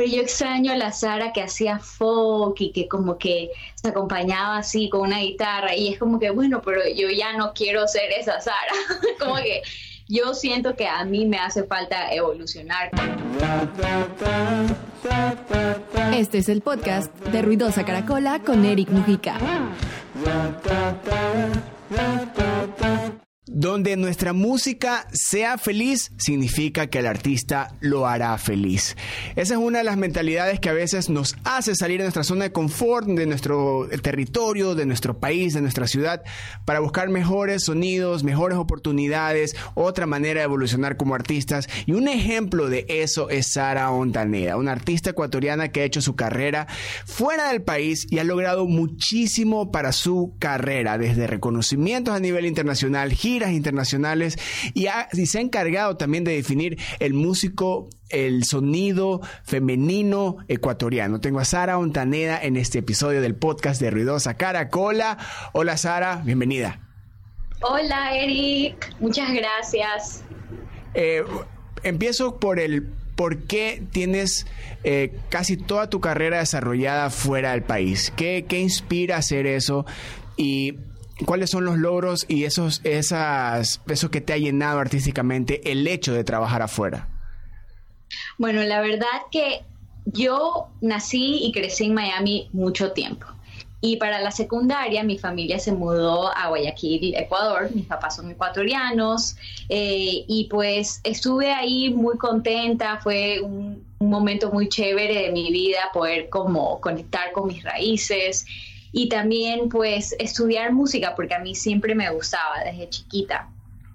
pero yo extraño a la Sara que hacía folk y que como que se acompañaba así con una guitarra y es como que, bueno, pero yo ya no quiero ser esa Sara, como que yo siento que a mí me hace falta evolucionar. Este es el podcast de Ruidosa Caracola con Eric Mujica. Donde nuestra música sea feliz significa que el artista lo hará feliz. Esa es una de las mentalidades que a veces nos hace salir de nuestra zona de confort, de nuestro territorio, de nuestro país, de nuestra ciudad, para buscar mejores sonidos, mejores oportunidades, otra manera de evolucionar como artistas. Y un ejemplo de eso es Sara Ontaneda, una artista ecuatoriana que ha hecho su carrera fuera del país y ha logrado muchísimo para su carrera, desde reconocimientos a nivel internacional, internacionales y, se ha encargado también de definir el músico el sonido femenino ecuatoriano. Tengo a Sara Ontaneda en este episodio del podcast de Ruidosa Caracola. Hola Sara, bienvenida. Hola Eric, muchas gracias. Eh, empiezo por el por qué tienes eh, casi toda tu carrera desarrollada fuera del país. ¿Qué, qué inspira hacer eso? Y ¿Cuáles son los logros y esos, esas, eso que te ha llenado artísticamente el hecho de trabajar afuera? Bueno, la verdad que yo nací y crecí en Miami mucho tiempo. Y para la secundaria mi familia se mudó a Guayaquil, Ecuador. Mis papás son ecuatorianos. Eh, y pues estuve ahí muy contenta. Fue un, un momento muy chévere de mi vida poder como conectar con mis raíces y también pues estudiar música porque a mí siempre me gustaba desde chiquita.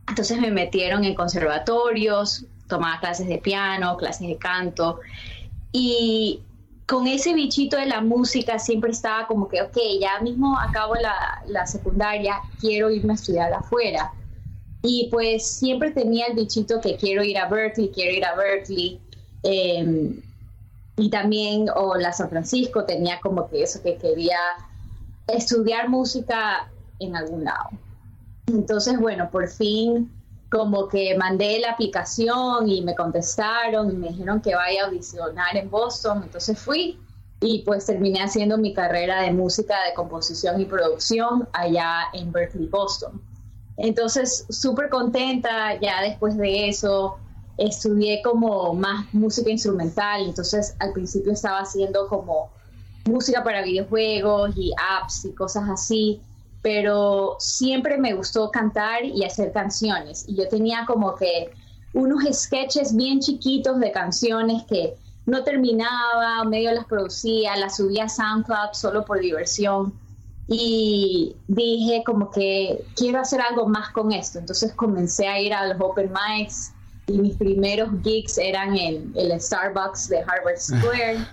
Entonces me metieron en conservatorios, tomaba clases de piano, clases de canto y con ese bichito de la música siempre estaba como que, ok, ya mismo acabo la, secundaria, quiero irme a estudiar afuera. Y pues siempre tenía el bichito que quiero ir a Berkeley, quiero ir a Berkeley. Em, y también, o la San Francisco, tenía como que eso que quería estudiar música en algún lado. Entonces, bueno, por fin como que mandé la aplicación y me contestaron y me dijeron que vaya a audicionar en Boston, entonces fui y pues terminé haciendo mi carrera de música, de composición y producción allá en Berkeley, Boston. Entonces, súper contenta, ya después de eso estudié como más música instrumental, entonces al principio estaba haciendo como música para videojuegos y apps y cosas así, pero siempre me gustó cantar y hacer canciones. Y yo tenía como que unos sketches bien chiquitos de canciones que no terminaba, medio las producía, las subía a SoundCloud solo por diversión. Y dije como que quiero hacer algo más con esto. Entonces comencé a ir a los open mics y mis primeros gigs eran en el Starbucks de Harvard Square.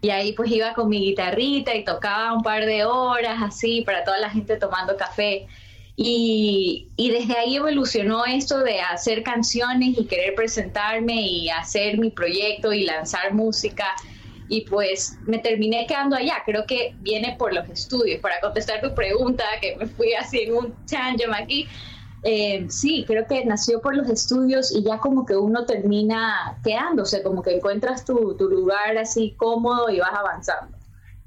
Y ahí pues iba con mi guitarrita y tocaba un par de horas así para toda la gente tomando café. Y, y, desde ahí evolucionó esto de hacer canciones y querer presentarme y hacer mi proyecto y lanzar música. Y pues me terminé quedando allá. Creo que viene por los estudios. Para contestar tu pregunta, que me fui así en un tangent aquí, eh, sí, creo que nació por los estudios y ya como que uno termina quedándose, como que encuentras tu, tu lugar así cómodo y vas avanzando.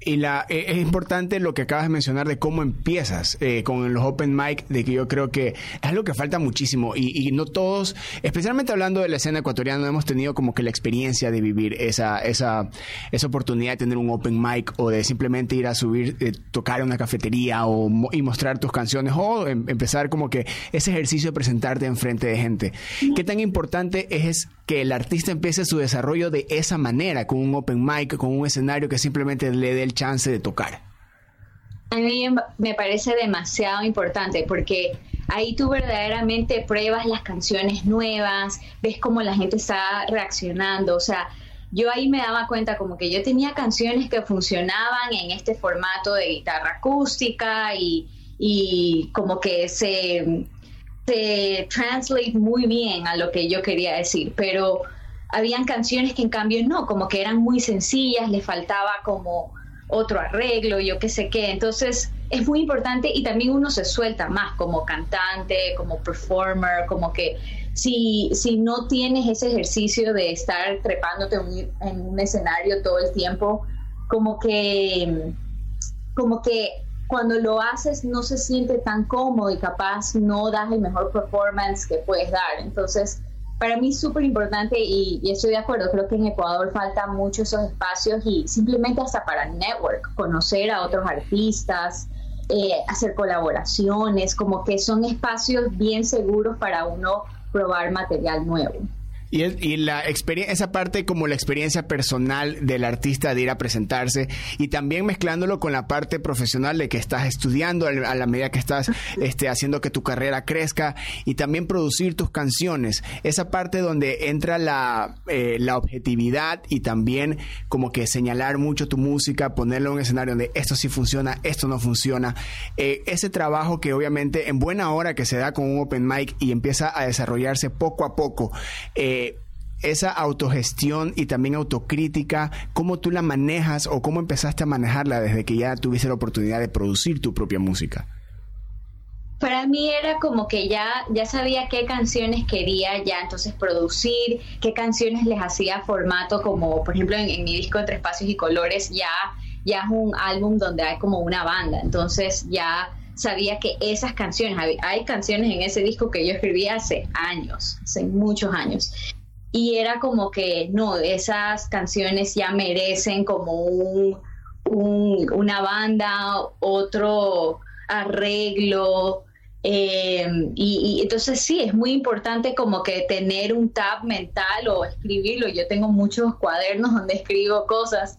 Y la, eh, es importante lo que acabas de mencionar de cómo empiezas eh, con los open mic, de que yo creo que es algo que falta muchísimo y, no todos, especialmente hablando de la escena ecuatoriana, hemos tenido como que la experiencia de vivir esa, esa, esa oportunidad de tener un open mic o de simplemente ir a subir, eh, tocar en una cafetería o, y mostrar tus canciones o em, empezar como que ese ejercicio de presentarte en frente de gente. ¿Qué tan importante es que el artista empiece su desarrollo de esa manera, con un open mic, con un escenario que simplemente le dé el chance de tocar? A mí me parece demasiado importante porque ahí tú verdaderamente pruebas las canciones nuevas, ves cómo la gente está reaccionando, o sea, yo ahí me daba cuenta como que yo tenía canciones que funcionaban en este formato de guitarra acústica y, y como que se se translate muy bien a lo que yo quería decir, pero habían canciones que en cambio no, como que eran muy sencillas, le faltaba como otro arreglo, yo qué sé qué. Entonces es muy importante y también uno se suelta más como cantante, como performer, como que si, si no tienes ese ejercicio de estar trepándote en un escenario todo el tiempo, como que, como que cuando lo haces no se siente tan cómodo y capaz no das el mejor performance que puedes dar. Entonces, para mí es súper importante y, estoy de acuerdo, creo que en Ecuador faltan mucho esos espacios y simplemente hasta para network, conocer a otros artistas, eh, hacer colaboraciones, como que son espacios bien seguros para uno probar material nuevo. Y, la experiencia, esa parte como la experiencia personal del artista de ir a presentarse y también mezclándolo con la parte profesional de que estás estudiando a la medida que estás este, haciendo que tu carrera crezca y también producir tus canciones. Esa parte donde entra la, eh, la objetividad y también como que señalar mucho tu música, ponerlo en un escenario donde esto sí funciona, esto no funciona. Eh, ese trabajo que obviamente en buena hora que se da con un open mic y empieza a desarrollarse poco a poco. Eh, esa autogestión y también autocrítica, ¿cómo tú la manejas o cómo empezaste a manejarla desde que ya tuviste la oportunidad de producir tu propia música? Para mí era como que ya, ya sabía qué canciones quería ya entonces producir, qué canciones les hacía formato, como por ejemplo en, mi disco Entre Espacios y Colores ya, ya es un álbum donde hay como una banda, entonces ya sabía que esas canciones, hay, canciones en ese disco que yo escribí hace años, hace muchos años. Y era como que, no, esas canciones ya merecen como un, una banda, otro arreglo. Em, y, entonces sí, es muy importante como que tener un tab mental o escribirlo. Yo tengo muchos cuadernos donde escribo cosas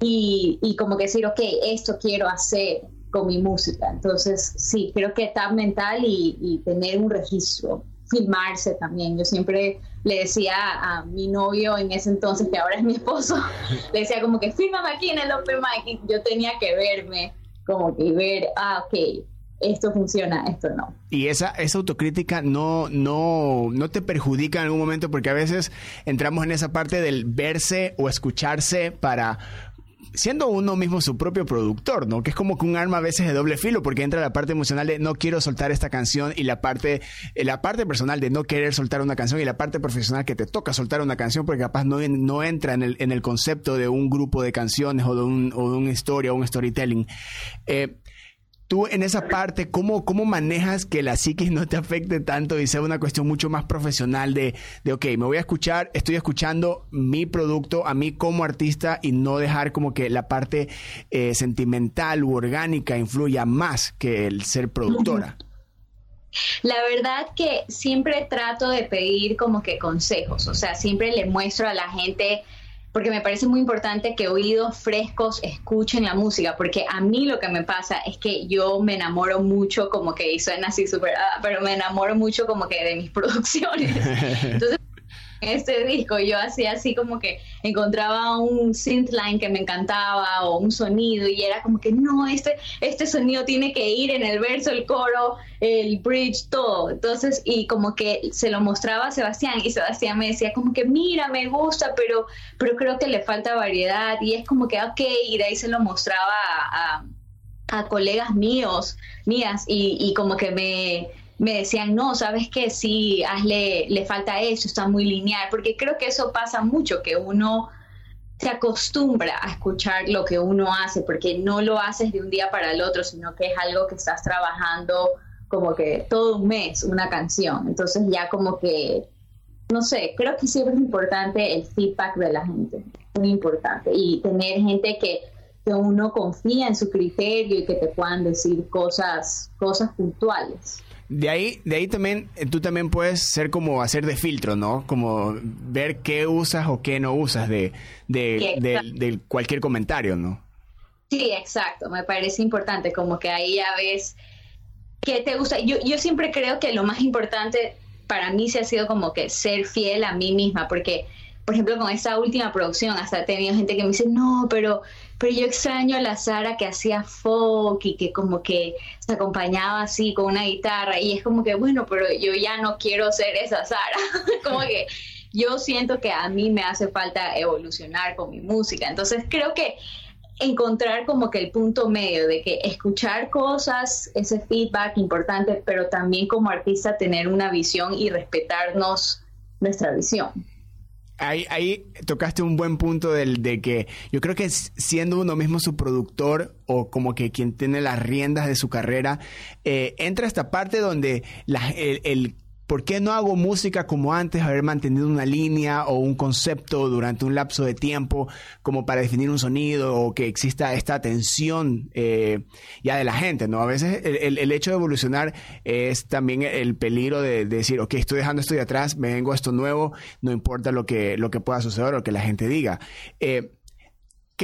y, y como que decir, ok, esto quiero hacer con mi música. Entonces, sí, creo que está mental y, tener un registro, filmarse también. Yo siempre le decía a mi novio en ese entonces, que ahora es mi esposo, le decía como que fírmame aquí en el Open Mic y yo tenía que verme, como que ver, ah, ok, esto funciona, esto no. Y esa, esa autocrítica no, no, no te perjudica en algún momento porque a veces entramos en esa parte del verse o escucharse para siendo uno mismo su propio productor, ¿no? Que es como que un arma a veces de doble filo, porque entra la parte emocional de no quiero soltar esta canción y la parte, eh, la parte personal de no querer soltar una canción y la parte profesional que te toca soltar una canción porque capaz no, no entra en el, en el concepto de un grupo de canciones o de, un, o de una historia o un storytelling. Eh, tú en esa parte, ¿cómo, ¿cómo manejas que la psiquis no te afecte tanto y sea una cuestión mucho más profesional de, de, ok, me voy a escuchar, estoy escuchando mi producto a mí como artista y no dejar como que la parte eh, sentimental u orgánica influya más que el ser productora? La verdad que siempre trato de pedir como que consejos, o sea, siempre le muestro a la gente porque me parece muy importante que oídos frescos escuchen la música, porque a mí lo que me pasa es que yo me enamoro mucho, como que suena así súper, ah, pero me enamoro mucho como que de mis producciones. Entonces, este disco yo hacía así como que encontraba un synthline que me encantaba o un sonido y era como que no, este, este sonido tiene que ir en el verso, el coro, el bridge, todo. Entonces, y como que se lo mostraba a Sebastián y Sebastián me decía como que mira, me gusta, pero, pero creo que le falta variedad y es como que ok, y de ahí se lo mostraba a, a, colegas míos, mías y, y como que me me decían, no, sabes que sí, hazle, le falta eso, está muy lineal, porque creo que eso pasa mucho, que uno se acostumbra a escuchar lo que uno hace, porque no lo haces de un día para el otro, sino que es algo que estás trabajando como que todo un mes, una canción. Entonces ya como que, no sé, creo que siempre es importante el feedback de la gente, muy importante, y tener gente que, que uno confía en su criterio y que te puedan decir cosas, cosas puntuales. De ahí, de ahí también, eh, tú también puedes ser como hacer de filtro, ¿no? Como ver qué usas o qué no usas de, de, cualquier comentario, ¿no? Sí, exacto. Me parece importante, como que ahí ya ves qué te gusta. Yo, yo siempre creo que lo más importante para mí se ha sido como que ser fiel a mí misma, porque por ejemplo, con esta última producción, hasta he tenido gente que me dice, no, pero, pero yo extraño a la Sara que hacía folk y que como que se acompañaba así con una guitarra. Y es como que, bueno, pero yo ya no quiero ser esa Sara. como que yo siento que a mí me hace falta evolucionar con mi música. Entonces creo que encontrar como que el punto medio de que escuchar cosas, ese feedback importante, pero también como artista tener una visión y respetarnos nuestra visión. Ahí, ahí tocaste un buen punto del, de que yo creo que siendo uno mismo su productor o como que quien tiene las riendas de su carrera, eh, entra esta parte donde el ¿Por qué no hago música como antes, haber mantenido una línea o un concepto durante un lapso de tiempo como para definir un sonido o que exista esta atención eh, ya de la gente? ¿no? A veces el, hecho de evolucionar es también el peligro de, decir, ok, estoy dejando esto de atrás, me vengo a esto nuevo, no importa lo que, lo que pueda suceder o que la gente diga. Eh,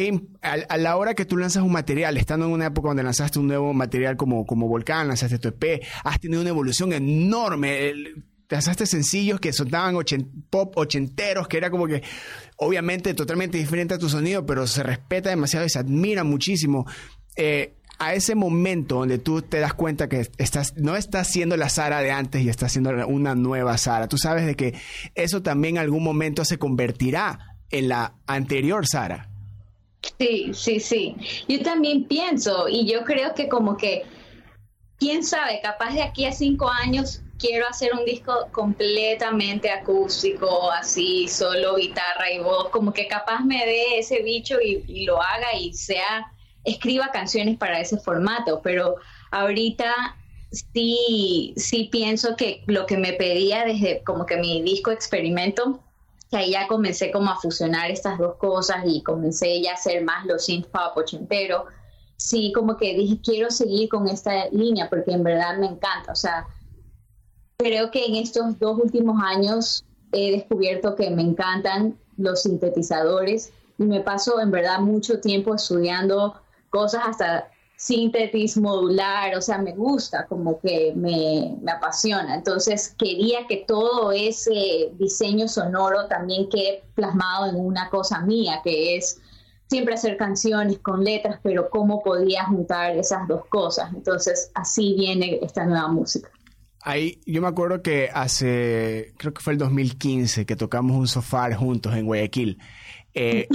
que a, la hora que tú lanzas un material, estando en una época donde lanzaste un nuevo material como, como Volcán, lanzaste tu EP, has tenido una evolución enorme. lanzaste sencillos que sonaban pop ochenteros, que era como que obviamente totalmente diferente a tu sonido, pero se respeta demasiado y se admira muchísimo. Eh, a ese momento donde tú te das cuenta que estás, no estás siendo la Sara de antes y estás siendo una nueva Sara, tú sabes de que eso también en algún momento se convertirá en la anterior Sara. Sí, sí, sí. Yo también pienso y yo creo que como que, quién sabe, capaz de aquí a cinco años quiero hacer un disco completamente acústico, así, solo guitarra y voz, como que capaz me dé ese bicho y, lo haga y sea, escriba canciones para ese formato, pero ahorita sí, sí pienso que lo que me pedía desde como que mi disco experimento que ahí ya comencé como a fusionar estas dos cosas y comencé ya a hacer más los synth pop ochentero. Sí, como que dije, quiero seguir con esta línea porque en verdad me encanta. O sea, creo que en estos dos últimos años he descubierto que me encantan los sintetizadores y me paso en verdad mucho tiempo estudiando cosas hasta síntesis modular, o sea, me gusta, como que me, apasiona. Entonces quería que todo ese diseño sonoro también quede plasmado en una cosa mía, que es siempre hacer canciones con letras, pero cómo podía juntar esas dos cosas. Entonces así viene esta nueva música. Ahí, yo me acuerdo que hace, creo que fue el 2015, que tocamos un sofá juntos en Guayaquil. Eh,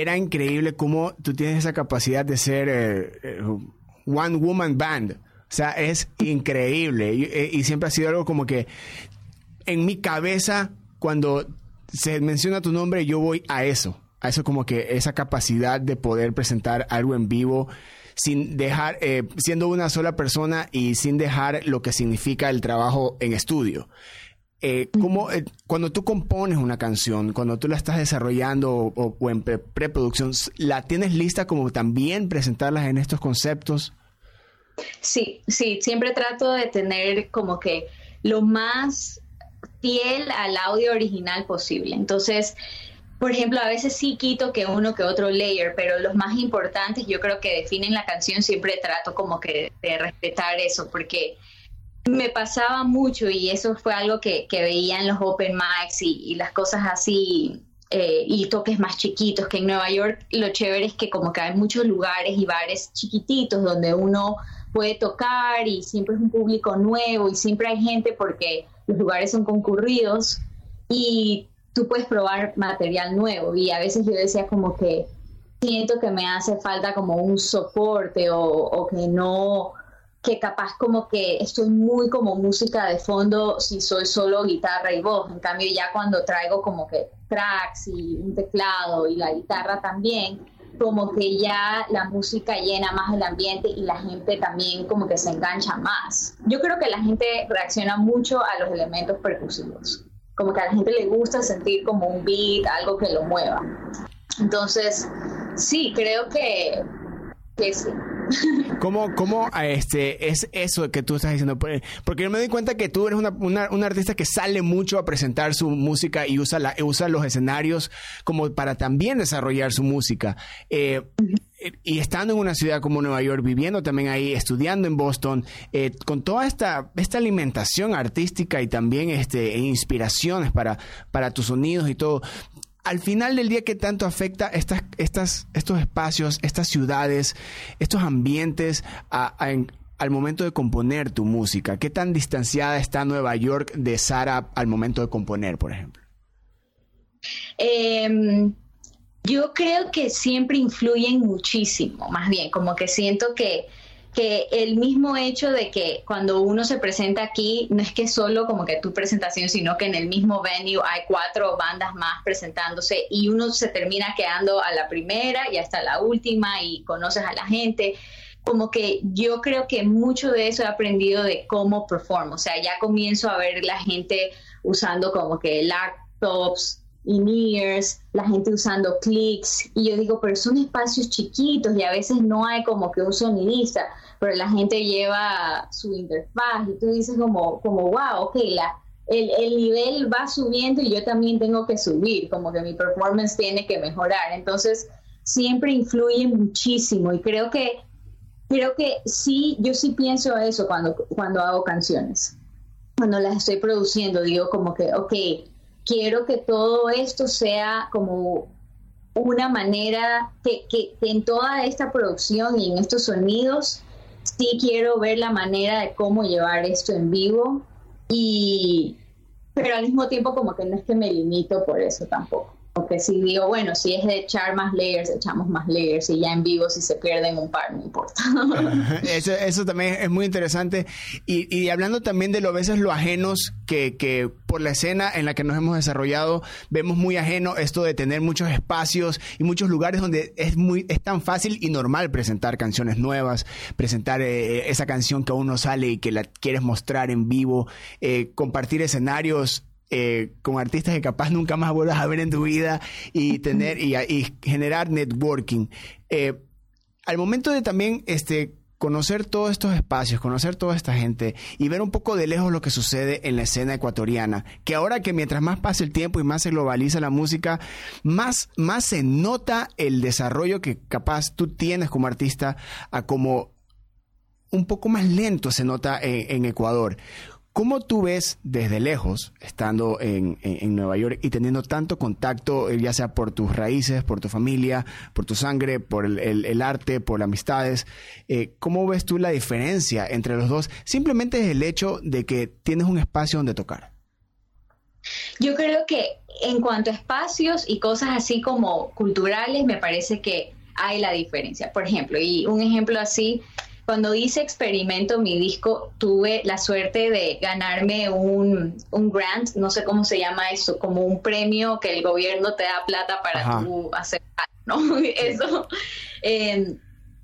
era increíble cómo tú tienes esa capacidad de ser eh, eh, one woman band. O sea, es increíble. Eh, y, siempre ha sido algo como que en mi cabeza, cuando se menciona tu nombre, yo voy a eso. A eso como que esa capacidad de poder presentar algo en vivo sin dejar, siendo una sola persona y sin dejar lo que significa el trabajo en estudio. Eh, eh, cuando tú compones una canción, cuando tú la estás desarrollando o, en preproducción, ¿la tienes lista como también presentarlas en estos conceptos? Sí, sí, siempre trato de tener como que lo más fiel al audio original posible. Entonces, por ejemplo, a veces sí quito que uno que otro layer, pero los más importantes yo creo que definen la canción, siempre trato como que de respetar eso, porque me pasaba mucho y eso fue algo que, veía en los open mics y, las cosas así eh, y toques más chiquitos que en Nueva York lo chévere es que como que hay muchos lugares y bares chiquititos donde uno puede tocar y siempre es un público nuevo y siempre hay gente porque los lugares son concurridos y tú puedes probar material nuevo. Y a veces yo decía como que siento que me hace falta como un soporte o que no que capaz como que estoy muy como música de fondo si soy solo guitarra y voz. En cambio ya cuando traigo como que tracks y un teclado y la guitarra también, como que ya la música llena más el ambiente y la gente también como que se engancha más. Yo creo que la gente reacciona mucho a los elementos percusivos. Como que a la gente le gusta sentir como un beat, algo que lo mueva. Entonces, sí, creo que, que sí. ¿Cómo, cómo este, es eso que tú estás diciendo? Porque yo me doy cuenta que tú eres una, una, artista que sale mucho a presentar su música y usa, la, usa los escenarios como para también desarrollar su música. Eh, y estando en una ciudad como Nueva York, viviendo también ahí, estudiando en Boston, eh, con toda esta, esta alimentación artística y también este, e inspiraciones para, para tus sonidos y todo, al final del día, ¿qué tanto afecta estas, estas, estos espacios, estas ciudades, estos ambientes al momento de componer tu música? ¿Qué tan distanciada está Nueva York de Sara al momento de componer, por ejemplo? Em, Yo creo que siempre influyen muchísimo, más bien, como que siento que que el mismo hecho de que cuando uno se presenta aquí, no es que solo como que tu presentación, sino que en el mismo venue hay cuatro bandas más presentándose y uno se termina quedando a la primera y hasta la última y conoces a la gente. Como que yo creo que mucho de eso he aprendido de cómo perform, o sea, ya comienzo a ver la gente usando como que laptops, in-ears, la gente usando clics, y yo digo, pero son espacios chiquitos y a veces no hay como que un sonidista, pero la gente lleva su interfaz y tú dices como, como wow, ok, la, el, el nivel va subiendo y yo también tengo que subir, como que mi performance tiene que mejorar, entonces siempre influye muchísimo y creo que creo que sí, yo sí pienso eso cuando, cuando hago canciones. Cuando las estoy produciendo, digo como que, ok, quiero que todo esto sea como una manera que, que, en toda esta producción y en estos sonidos, sí quiero ver la manera de cómo llevar esto en vivo y pero al mismo tiempo como que no es que me limito por eso tampoco. Porque si digo, bueno, si es de echar más layers, echamos más layers y ya en vivo si se pierden un par, no importa. eso, eso también es muy interesante. Y, y hablando también de lo veces lo ajenos que, que por la escena en la que nos hemos desarrollado, vemos muy ajeno esto de tener muchos espacios y muchos lugares donde es muy es tan fácil y normal presentar canciones nuevas, presentar eh, esa canción que aún no sale y que la quieres mostrar en vivo, eh, compartir escenarios eh, con artistas que capaz nunca más vuelvas a ver en tu vida y tener y, generar networking. Eh, al momento de también este conocer todos estos espacios, conocer toda esta gente y ver un poco de lejos lo que sucede en la escena ecuatoriana, que ahora que mientras más pasa el tiempo y más se globaliza la música, más, más se nota el desarrollo que capaz tú tienes como artista a como un poco más lento se nota en Ecuador. ¿Cómo tú ves desde lejos, estando en, Nueva York y teniendo tanto contacto, eh, ya sea por tus raíces, por tu familia, por tu sangre, por el, arte, por amistades, eh, cómo ves tú la diferencia entre los dos? Simplemente es el hecho de que tienes un espacio donde tocar. Yo creo que en cuanto a espacios y cosas así como culturales, me parece que hay la diferencia. Por ejemplo, y un ejemplo así cuando hice Experimento, mi disco, tuve la suerte de ganarme un, grant, no sé cómo se llama eso, como un premio que el gobierno te da plata para tú hacer, ¿no? Eso. Em,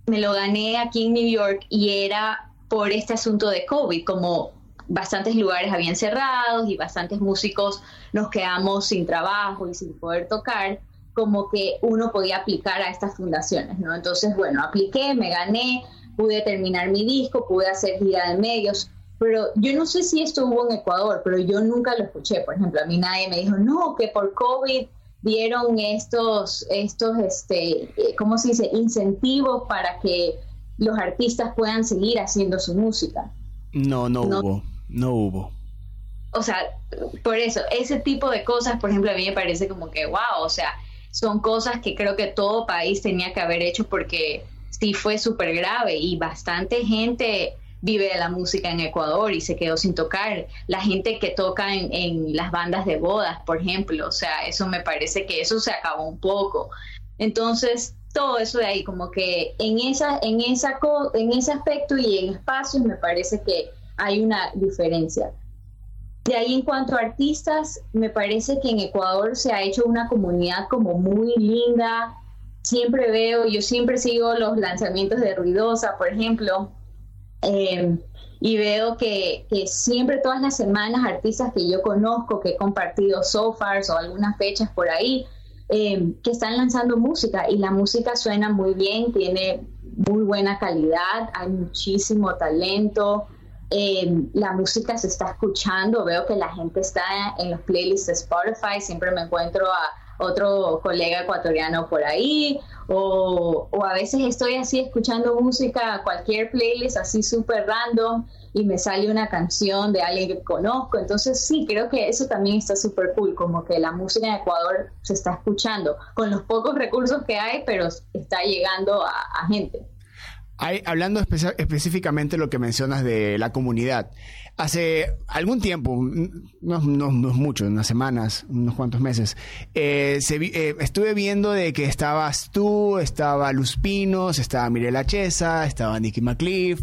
me lo gané aquí en New York y era por este asunto de COVID, como bastantes lugares habían cerrado y bastantes músicos nos quedamos sin trabajo y sin poder tocar, como que uno podía aplicar a estas fundaciones, ¿no? Entonces, bueno, apliqué, me gané, pude terminar mi disco, pude hacer gira de medios, pero yo no sé si esto hubo en Ecuador, pero yo nunca lo escuché. Por ejemplo, a mí nadie me dijo, no, que por COVID dieron estos, estos, este, eh, ¿cómo se dice?, incentivos para que los artistas puedan seguir haciendo su música. No, no, hubo, no hubo. O sea, por eso, ese tipo de cosas, por ejemplo, a mí me parece como que, wow, o sea, son cosas que creo que todo país tenía que haber hecho porque sí fue súper grave y bastante gente vive de la música en Ecuador y se quedó sin tocar. La gente que toca en, las bandas de bodas, por ejemplo, o sea, eso me parece que eso se acabó un poco. Entonces, todo eso de ahí, como que en, esa, en, esa, en ese aspecto y en espacios me parece que hay una diferencia. De ahí en cuanto a artistas, me parece que en Ecuador se ha hecho una comunidad como muy linda, siempre veo, yo siempre sigo los lanzamientos de Ruidosa, por ejemplo, eh, y veo que, siempre todas las semanas artistas que yo conozco, que he compartido sofars o algunas fechas por ahí, eh, que están lanzando música y la música suena muy bien, tiene muy buena calidad, hay muchísimo talento. Eh, la música se está escuchando, veo que la gente está en los playlists de Spotify, siempre me encuentro a otro colega ecuatoriano por ahí, o, a veces estoy así escuchando música, cualquier playlist así súper random y me sale una canción de alguien que conozco. Entonces sí, creo que eso también está súper cool, como que la música en Ecuador se está escuchando con los pocos recursos que hay, pero está llegando a, gente. Hablando específicamente lo que mencionas de la comunidad, hace algún tiempo, no, no, no mucho, unas semanas, unos cuantos meses, eh, eh, estuve viendo de que estabas tú, estaba Luz Pinos, estaba Mirela Chesa, estaba Nicky McCliff,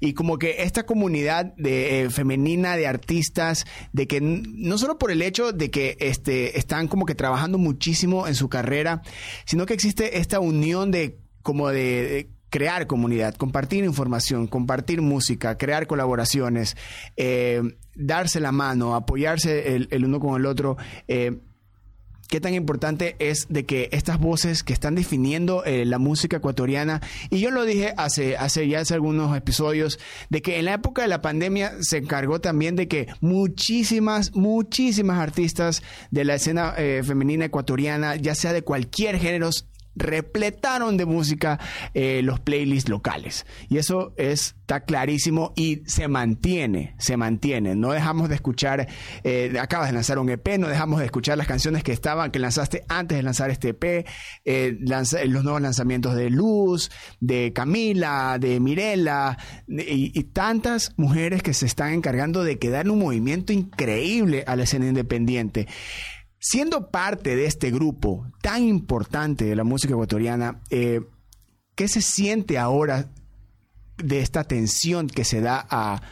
y como que esta comunidad de, eh, femenina de artistas, de que no solo por el hecho de que este, están como que trabajando muchísimo en su carrera, sino que existe esta unión de como de crear comunidad, compartir información, compartir música, crear colaboraciones, eh, darse la mano, apoyarse el, uno con el otro. Eh, qué tan importante es de que estas voces que están definiendo eh, la música ecuatoriana, y yo lo dije hace, hace ya hace algunos episodios, de que en la época de la pandemia se encargó también de que muchísimas, muchísimas artistas de la escena femenina ecuatoriana, ya sea de cualquier género, repletaron de música eh, los playlists locales. Y eso está clarísimo y se mantiene, se mantiene. No dejamos de escuchar, eh, acabas de lanzar un EP, no dejamos de escuchar las canciones que estaban, que lanzaste antes de lanzar este EP, eh, los nuevos lanzamientos de Luz, de Camila, de Mirela, y, y tantas mujeres que se están encargando de que dan un movimiento increíble a la escena independiente. Siendo parte de este grupo tan importante de la música ecuatoriana, eh, ¿qué se siente ahora de esta tensión que se da a,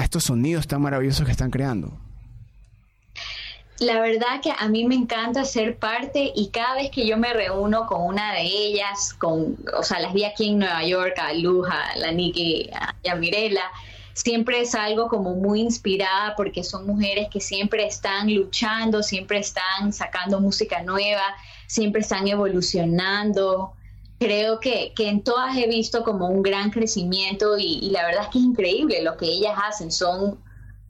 estos sonidos tan maravillosos que están creando? La verdad que a mí me encanta ser parte y cada vez que yo me reúno con una de ellas, con, o sea, las vi aquí en Nueva York, a Luja, a la Nikki y a Mirela, siempre es algo como muy inspirada porque son mujeres que siempre están luchando, siempre están sacando música nueva, siempre están evolucionando. Creo que, que en todas he visto como un gran crecimiento y, la verdad es que es increíble lo que ellas hacen, son,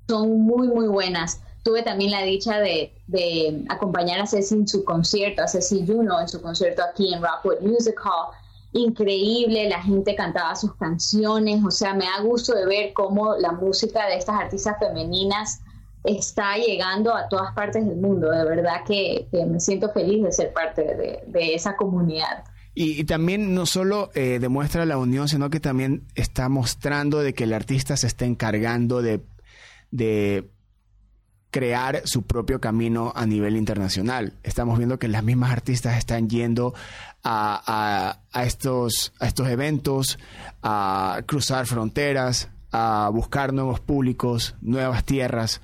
son muy, muy buenas. Tuve también la dicha de, de acompañar a Ceci en su concierto, a Ceci Juno en su concierto aquí en Rockwood Music Hall increíble, la gente cantaba sus canciones, o sea, me da gusto de ver cómo la música de estas artistas femeninas está llegando a todas partes del mundo, de verdad que, me siento feliz de ser parte de, esa comunidad. Y, también no solo eh, demuestra la unión, sino que también está mostrando de que el artista se está encargando de, de crear su propio camino a nivel internacional. Estamos viendo que las mismas artistas están yendo a, estos, a estos eventos, a cruzar fronteras, a buscar nuevos públicos, nuevas tierras.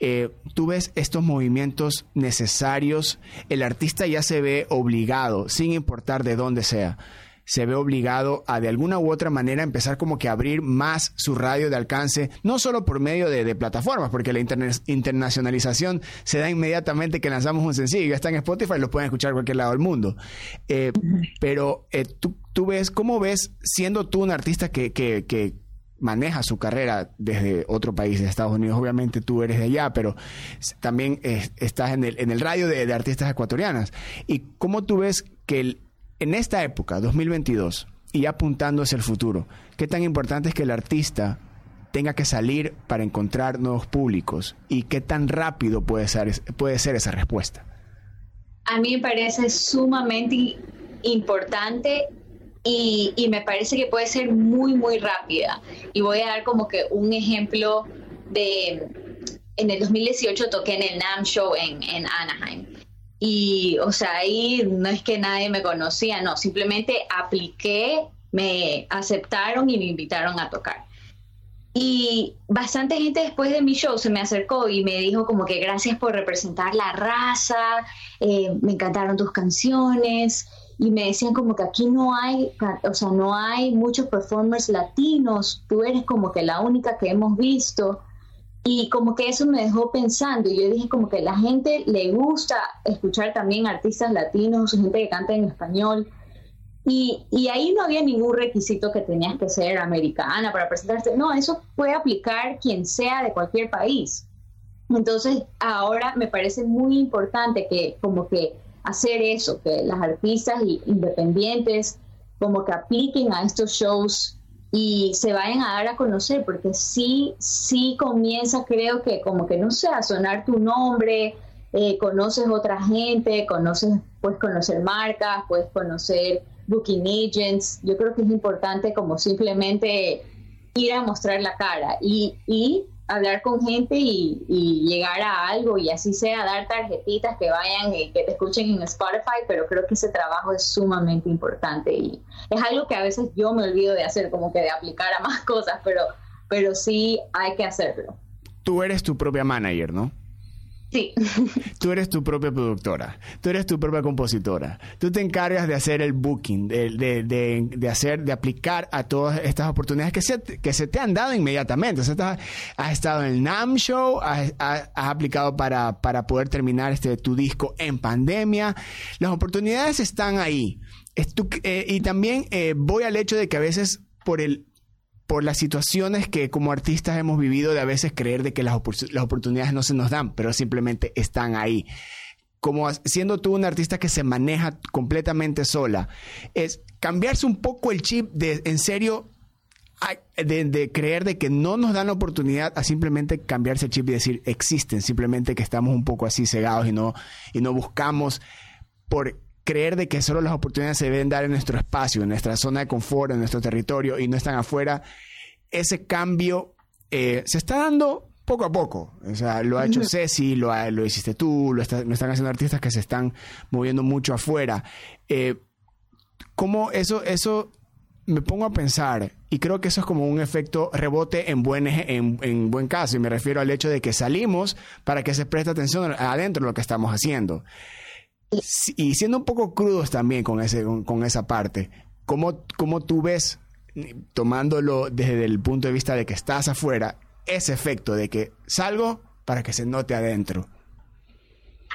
Eh, tú ves estos movimientos necesarios, el artista ya se ve obligado, sin importar de dónde sea, se ve obligado a de alguna u otra manera empezar como que a abrir más su radio de alcance, no solo por medio de, plataformas, porque la internacionalización se da inmediatamente que lanzamos un sencillo, ya está en Spotify, lo pueden escuchar en cualquier lado del mundo. Eh, pero eh, tú, ves, ¿cómo ves siendo tú un artista que, que, maneja su carrera desde otro país, de Estados Unidos. Obviamente tú eres de allá, pero también estás en el, en el radio de, de, artistas ecuatorianas. ¿Y cómo tú ves que el, en esta época, 2022, y apuntando hacia el futuro, ¿qué tan importante es que el artista tenga que salir para encontrar nuevos públicos? ¿Y qué tan rápido puede ser, puede ser esa respuesta? A mí me parece sumamente importante y, me parece que puede ser muy, muy rápida. Y voy a dar como que un ejemplo de, en el 2018 toqué en el NAM Show en Anaheim. Y, o sea, ahí no es que nadie me conocía, no, simplemente apliqué, me aceptaron y me invitaron a tocar. Y bastante gente después de mi show se me acercó y me dijo como que gracias por representar la raza, eh, me encantaron tus canciones y me decían como que aquí no hay, o sea, no hay muchos performers latinos, tú eres como que la única que hemos visto. Y como que eso me dejó pensando y yo dije como que la gente le gusta escuchar también artistas latinos, gente que canta en español. Y, y, ahí no había ningún requisito que tenías que ser americana para presentarte. No, eso puede aplicar quien sea de cualquier país. Entonces, ahora me parece muy importante que como que hacer eso, que las artistas independientes como que apliquen a estos shows y se vayan a dar a conocer, porque sí, sí comienza, creo que como que no sé, a sonar tu nombre, eh, conoces otra gente, conoces, puedes conocer marcas, puedes conocer booking agents. Yo creo que es importante como simplemente ir a mostrar la cara y, y hablar con gente y, llegar a algo y así sea, dar tarjetitas que vayan y que te escuchen en Spotify, pero creo que ese trabajo es sumamente importante y es algo que a veces yo me olvido de hacer, como que de aplicar a más cosas, pero, pero sí hay que hacerlo. Tú eres tu propia manager, ¿no? Sí. Tú eres tu propia productora, tú eres tu propia compositora, tú te encargas de hacer el booking, de, hacer, de aplicar a todas estas oportunidades que se, que se te han dado inmediatamente. O sea, has, estado en el NAM Show, has, aplicado para, para, poder terminar este, tu disco en pandemia. Las oportunidades están ahí. Eh, y también eh, voy al hecho de que a veces por el por las situaciones que como artistas hemos vivido de a veces creer de que las, oportunidades no se nos dan, pero simplemente están ahí. Como siendo tú un artista que se maneja completamente sola, es cambiarse un poco el chip de en serio de, creer de que no nos dan la oportunidad a simplemente cambiarse el chip y decir existen, simplemente que estamos un poco así cegados y no, y no buscamos por creer de que solo las oportunidades se deben dar en nuestro espacio, en nuestra zona de confort, en nuestro territorio y no están afuera, ese cambio eh, se está dando poco a poco. O sea, lo ha hecho Ceci, lo, lo hiciste tú, lo, están haciendo artistas que se están moviendo mucho afuera. Eh, ¿Cómo eso, eso me pongo a pensar, y creo que eso es como un efecto rebote en buen, en, en, buen caso, y me refiero al hecho de que salimos para que se preste atención adentro de lo que estamos haciendo y siendo un poco crudos también con, ese, con, esa parte, ¿cómo, ¿cómo tú ves, tomándolo desde el punto de vista de que estás afuera, ese efecto de que salgo para que se note adentro?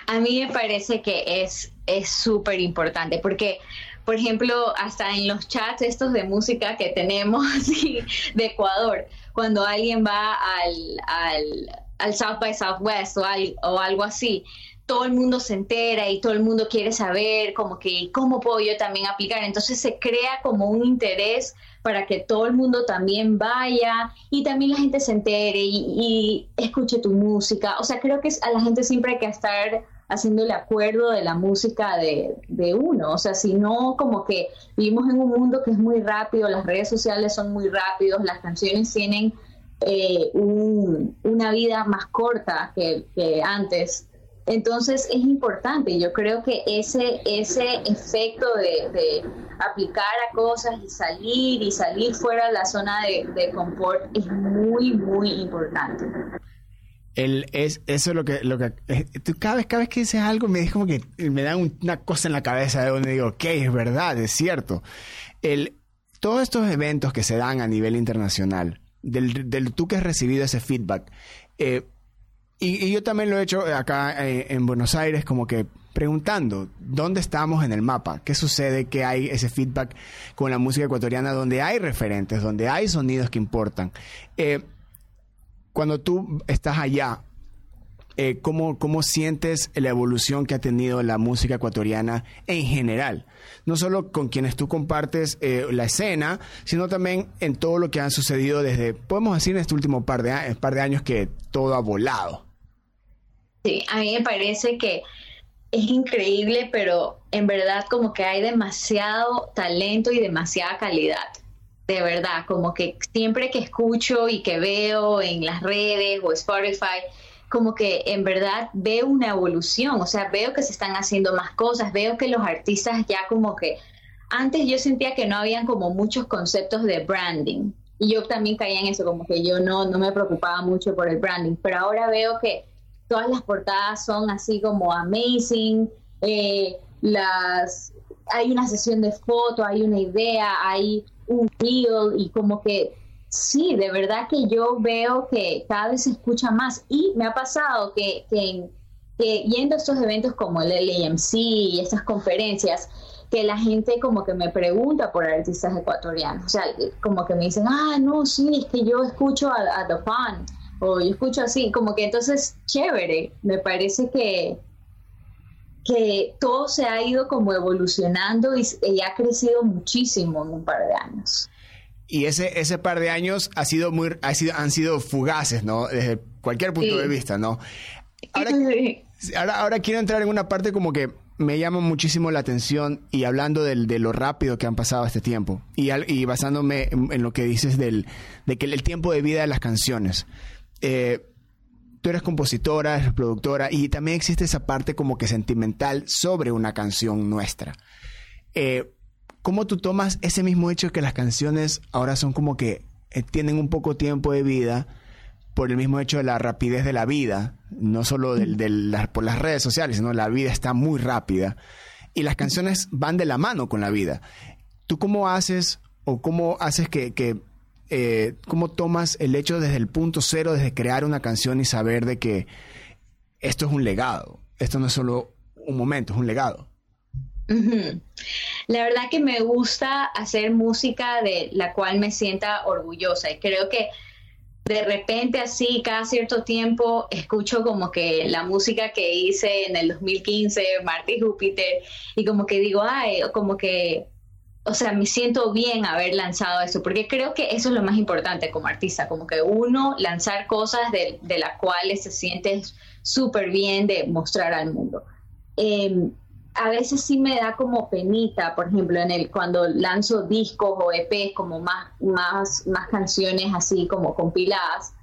A mí me parece que es súper importante porque, por ejemplo, hasta en los chats estos de música que tenemos de Ecuador, cuando alguien va al, al, al South by Southwest o, o algo así, todo el mundo se entera y todo el mundo quiere saber como que cómo puedo yo también aplicar. Entonces se crea como un interés para que todo el mundo también vaya y también la gente se entere y, escuche tu música. O sea, creo que a la gente siempre hay que estar haciendo el acuerdo de la música de, uno. O sea, si no, como que vivimos en un mundo que es muy rápido, las redes sociales son muy rápidos, las canciones tienen eh, una vida más corta que antes entonces es importante, yo creo que ese, ese efecto de, aplicar a cosas y salir y salir fuera de la zona de, confort es muy, muy importante. El, es, eso es lo que, lo que eh, cada, vez, cada vez que dices algo me como que me da una cosa en la cabeza de donde digo, ok, es verdad, es cierto. El, todos estos eventos que se dan a nivel internacional, del, del tú que has recibido ese feedback, eh, y, yo también lo he hecho acá eh, en Buenos Aires, como que preguntando dónde estamos en el mapa, qué sucede, que hay ese feedback con la música ecuatoriana, donde hay referentes, donde hay sonidos que importan. Eh, cuando tú estás allá, eh, ¿cómo, ¿cómo, sientes la evolución que ha tenido la música ecuatoriana en general? No solo con quienes tú compartes la escena, sino también en todo lo que ha sucedido desde, podemos decir, en este último par de, par de años que todo ha volado. Sí, a mí me parece que es increíble, pero en verdad como que hay demasiado talento y demasiada calidad. De verdad, como que siempre que escucho y que veo en las redes o Spotify, como que en verdad veo una evolución, o sea, veo que se están haciendo más cosas, veo que los artistas ya como que antes yo sentía que no habían como muchos conceptos de branding y yo también caía en eso, como que yo no, no me preocupaba mucho por el branding, pero ahora veo que todas las portadas son así como amazing, eh, las, hay una sesión de foto, hay una idea, hay un reel y como que sí, de verdad que yo veo que cada vez se escucha más. Y me ha pasado que, que, yendo a estos eventos como el LAMC y estas conferencias, que la gente como que me pregunta por artistas ecuatorianos, o sea, como que me dicen, ah, no, sí, es que yo escucho a, a The Fan o yo escucho así, como que entonces, chévere, me parece que, que todo se ha ido como evolucionando y, ha crecido muchísimo en un par de años. Y ese, ese par de años ha sido muy, ha sido, han sido fugaces, ¿no? Desde cualquier punto de vista, ¿no? Ahora, ahora, ahora quiero entrar en una parte como que me llama muchísimo la atención y hablando del, de lo rápido que han pasado este tiempo y, y basándome en, lo que dices del, de que el tiempo de vida de las canciones. Eh, tú eres compositora, eres productora y también existe esa parte como que sentimental sobre una canción nuestra. Eh, ¿Cómo tú tomas ese mismo hecho que las canciones ahora son como que eh, tienen un poco tiempo de vida por el mismo hecho de la rapidez de la vida, no solo por las redes sociales, sino la vida está muy rápida y las canciones van de la mano con la vida. ¿Tú cómo haces o cómo haces que, que eh, cómo tomas el hecho desde el punto cero, desde crear una canción y saber de que esto es un legado, esto no es solo un momento, es un legado? La verdad que me gusta hacer música de la cual me sienta orgullosa y creo que de repente así cada cierto tiempo escucho como que la música que hice en el 2015, Marte y Júpiter, y como que digo, ay, como que, o sea, me siento bien haber lanzado eso, porque creo que eso es lo más importante como artista, como que uno lanzar cosas de, de las cuales se siente súper bien de mostrar al mundo. Em, a veces sí me da como penita, por ejemplo, en el cuando lanzo discos o EPs como más, más, más canciones así como compiladas,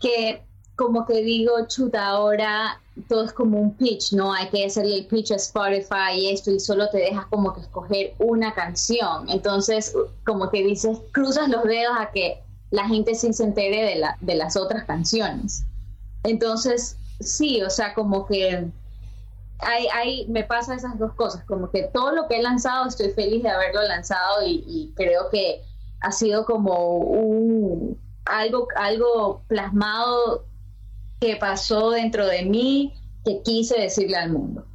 que como que digo, chuta, ahora todo es como un pitch, ¿no? Hay que hacerle el pitch a Spotify y esto, y solo te dejas como que escoger una canción. Entonces, como que dices, cruzas los dedos a que la gente sí se entere de, la, de las otras canciones. Entonces, sí, o sea, como que hay, me pasa esas dos cosas, como que todo lo que he lanzado estoy feliz de haberlo lanzado y, creo que ha sido como un algo, algo plasmado que pasó dentro de mí que quise decirle al mundo.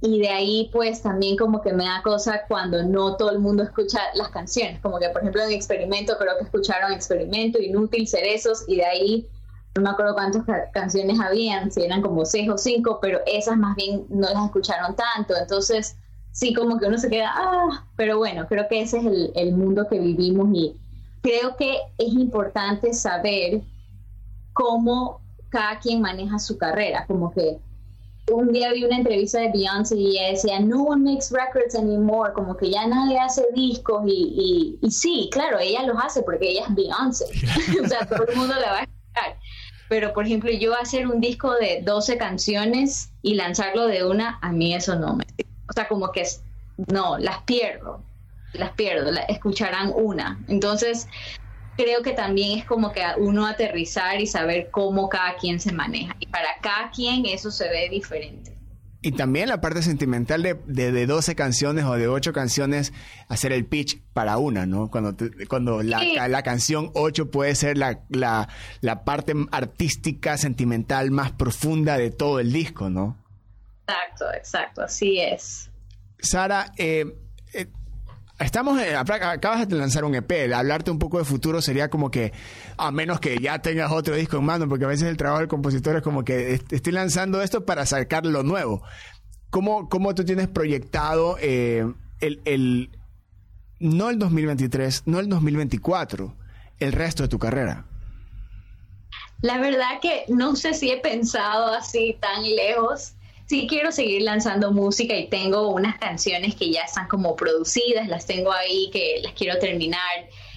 Y de ahí pues también como que me da cosa cuando no todo el mundo escucha las canciones, como que por ejemplo en Experimento creo que escucharon Experimento, Inútil, Cerezos y de ahí no me acuerdo cuántas canciones habían, si eran como seis o cinco, pero esas más bien no las escucharon tanto, entonces sí como que uno se queda, ah, pero bueno, creo que ese es el, el mundo que vivimos y creo que es importante saber cómo cada quien maneja su carrera, como que un día vi una entrevista de Beyoncé y ella decía, no one makes records anymore, como que ya nadie hace discos y, y, y sí, claro, ella los hace porque ella es Beyoncé, o sea, todo el mundo la va a escuchar. Pero por ejemplo yo hacer un disco de 12 canciones y lanzarlo de una, a mí eso no me... O sea, como que no, las pierdo, las pierdo, escucharán una. Entonces, creo que también es como que uno aterrizar y saber cómo cada quien se maneja. Y para cada quien eso se ve diferente. Y también la parte sentimental de, de, 12 canciones o de 8 canciones, hacer el pitch para una, ¿no? Cuando, cuando la, la, canción 8 puede ser la, la, la, parte artística, sentimental más profunda de todo el disco, ¿no? Exacto, exacto, así es. Sara, eh, eh Estamos, acabas de lanzar un EP, hablarte un poco de futuro sería como que, a menos que ya tengas otro disco en mano, porque a veces el trabajo del compositor es como que estoy lanzando esto para sacar lo nuevo. ¿Cómo, cómo tú tienes proyectado eh, el, el, no el 2023, no el 2024, el resto de tu carrera? La verdad que no sé si he pensado así tan lejos sí quiero seguir lanzando música y tengo unas canciones que ya están como producidas, las tengo ahí que las quiero terminar.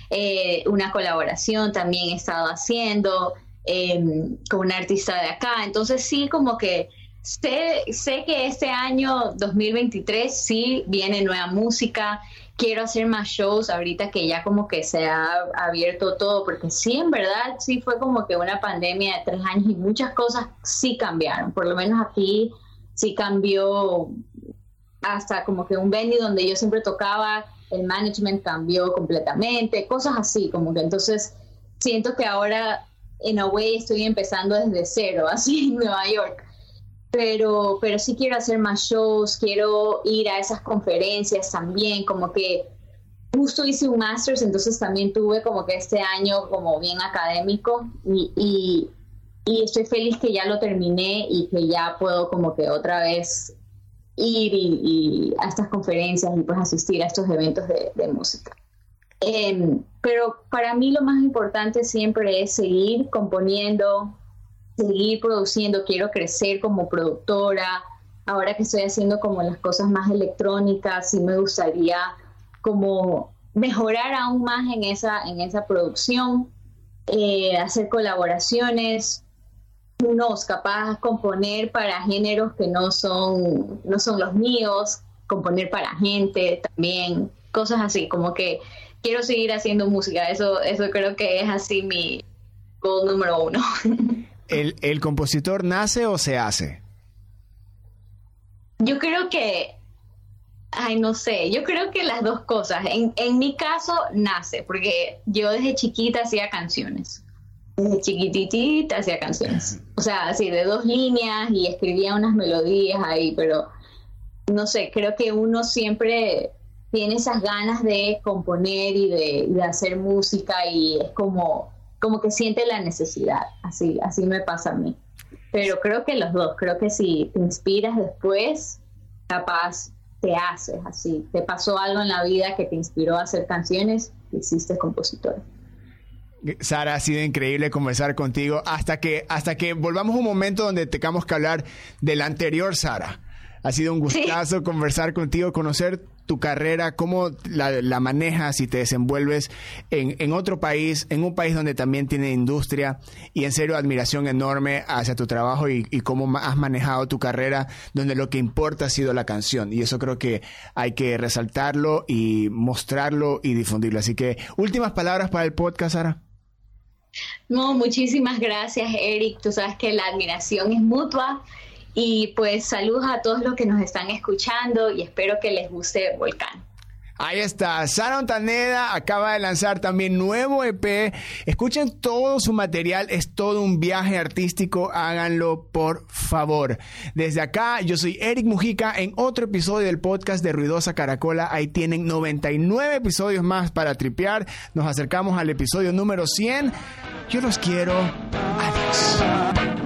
Eh, una colaboración también he estado haciendo em, con un artista de acá. Entonces sí, como que sé, sé que este año 2023 sí viene nueva música. Quiero hacer más shows ahorita que ya como que se ha abierto todo, porque sí, en verdad, sí fue como que una pandemia de tres años y muchas cosas sí cambiaron. Por lo menos aquí sí cambió hasta como que un venue donde yo siempre tocaba, el management cambió completamente, cosas así, como que entonces siento que ahora en a way estoy empezando desde cero, así en Nueva York. Pero, pero sí quiero hacer más shows, quiero ir a esas conferencias también, como que justo hice un master's, entonces también tuve como que este año como bien académico y estoy feliz que ya lo terminé y que ya puedo como que otra vez ir y, a estas conferencias y pues asistir a estos eventos de, música. Em, pero para mí lo más importante siempre es seguir componiendo, seguir produciendo, quiero crecer como productora, ahora que estoy haciendo como las cosas más electrónicas, sí me gustaría como mejorar aún más en esa, en esa producción, eh, hacer colaboraciones, unos capaz componer para géneros que no son, no son los míos, componer para gente también, cosas así, como que quiero seguir haciendo música, eso, eso creo que es así mi goal número uno. ¿El, ¿El compositor nace o se hace? Yo creo que, ay, no sé, yo creo que las dos cosas. En, en mi caso, nace, porque yo desde chiquita hacía canciones. Desde chiquititita hacía canciones. O sea, así de dos líneas y escribía unas melodías ahí, pero no sé, creo que uno siempre tiene esas ganas de componer y de, hacer música y es como, como que siente la necesidad, así, así me pasa a mí. Pero creo que los dos, creo que si te inspiras después, capaz te haces así. Te pasó algo en la vida que te inspiró a hacer canciones, hiciste compositor. Sara, ha sido increíble conversar contigo hasta que, hasta que volvamos a un momento donde tengamos que hablar de la anterior Sara. Ha sido un gustazo conversar contigo, conocer tu carrera, cómo la, manejas y te desenvuelves en, otro país, en un país donde también tiene industria y en serio admiración enorme hacia tu trabajo y, y, cómo has manejado tu carrera, donde lo que importa ha sido la canción y eso creo que hay que resaltarlo y mostrarlo y difundirlo. Así que últimas palabras para el podcast, Sara. No, muchísimas gracias, Eric. Tú sabes que la admiración es mutua y pues saludos a todos los que nos están escuchando y espero que les guste Volcán. Ahí está, Sara Ontaneda acaba de lanzar también nuevo EP. Escuchen todo su material, es todo un viaje artístico, háganlo por favor. Desde acá, yo soy Eric Mujica en otro episodio del podcast de Ruidosa Caracola. Ahí tienen 99 episodios más para tripear. Nos acercamos al episodio número 100. Yo los quiero. Adiós.